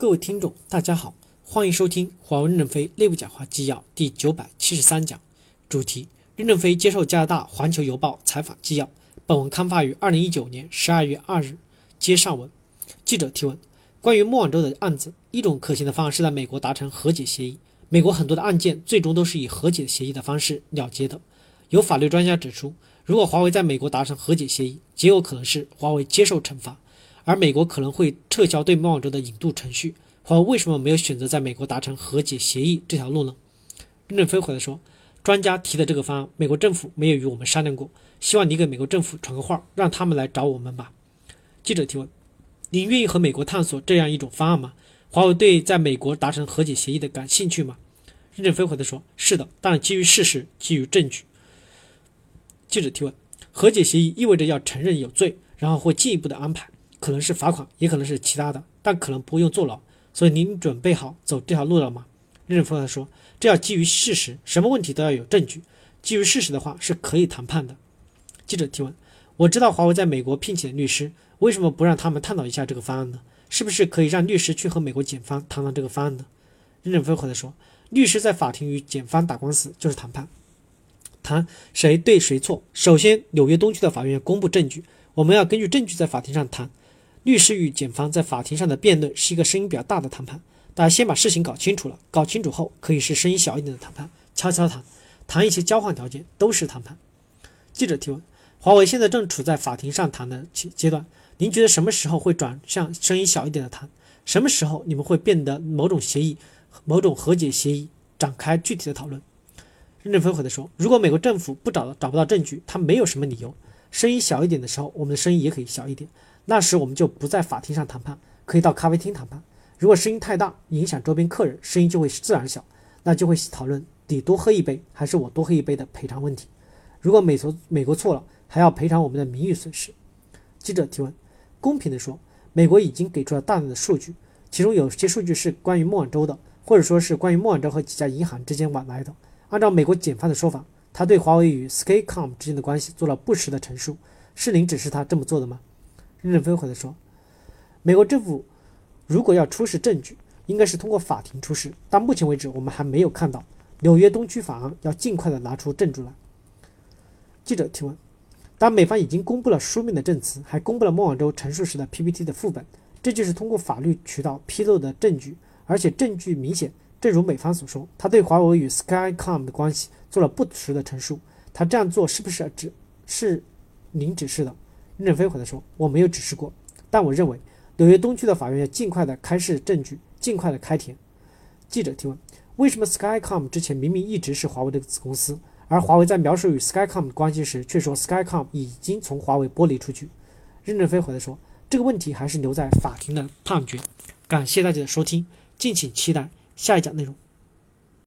各位听众，大家好，欢迎收听华为任正非内部讲话纪要第九百七十三讲，主题：任正非接受加拿大环球邮报采访纪要。本文刊发于二零一九年十二月二日。接上文，记者提问：关于孟晚舟的案子，一种可行的方案是在美国达成和解协议。美国很多的案件最终都是以和解协议的方式了结的。有法律专家指出，如果华为在美国达成和解协议，极有可能是华为接受惩罚。而美国可能会撤销对孟晚舟的引渡程序，华为为什么没有选择在美国达成和解协议这条路呢？任正非回答说：“专家提的这个方案，美国政府没有与我们商量过，希望你给美国政府传个话，让他们来找我们吧。”记者提问：“您愿意和美国探索这样一种方案吗？华为对在美国达成和解协议的感兴趣吗？”任正非回答说：“是的，但基于事实，基于证据。”记者提问：“和解协议意味着要承认有罪，然后会进一步的安排？”可能是罚款，也可能是其他的，但可能不用坐牢。所以您准备好走这条路了吗？任正非说：“这要基于事实，什么问题都要有证据。基于事实的话是可以谈判的。”记者提问：“我知道华为在美国聘请的律师，为什么不让他们探讨一下这个方案呢？是不是可以让律师去和美国检方谈谈这个方案呢？”任正非回答说：“律师在法庭与检方打官司就是谈判，谈谁对谁错。首先，纽约东区的法院公布证据，我们要根据证据在法庭上谈。”律师与检方在法庭上的辩论是一个声音比较大的谈判，大家先把事情搞清楚了，搞清楚后可以是声音小一点的谈判，悄悄谈，谈一些交换条件都是谈判。记者提问：华为现在正处在法庭上谈的阶阶段，您觉得什么时候会转向声音小一点的谈？什么时候你们会变得某种协议、某种和解协议展开具体的讨论？任正非回答说：如果美国政府不找找不到证据，他没有什么理由，声音小一点的时候，我们的声音也可以小一点。那时我们就不在法庭上谈判，可以到咖啡厅谈判。如果声音太大，影响周边客人，声音就会自然小，那就会讨论你多喝一杯还是我多喝一杯的赔偿问题。如果美国美国错了，还要赔偿我们的名誉损失。记者提问：公平地说，美国已经给出了大量的数据，其中有些数据是关于孟晚舟的，或者说是关于孟晚舟和几家银行之间往来的。按照美国检方的说法，他对华为与 Skycom 之间的关系做了不实的陈述，是您指示他这么做的吗？任正非回答说：“美国政府如果要出示证据，应该是通过法庭出示。到目前为止，我们还没有看到纽约东区法案要尽快的拿出证据来。”记者提问：“当美方已经公布了书面的证词，还公布了孟晚舟陈述时的 PPT 的副本，这就是通过法律渠道披露的证据，而且证据明显。正如美方所说，他对华为与 Skycom 的关系做了不实的陈述。他这样做是不是指是您指示的？”任正非回答说：“我没有指示过，但我认为纽约东区的法院要尽快的开示证据，尽快的开庭。”记者提问：“为什么 Skycom 之前明明一直是华为的子公司，而华为在描述与 Skycom 的关系时却说 Skycom 已经从华为剥离出去？”任正非回答说：“这个问题还是留在法庭的判决。”感谢大家的收听，敬请期待下一讲内容。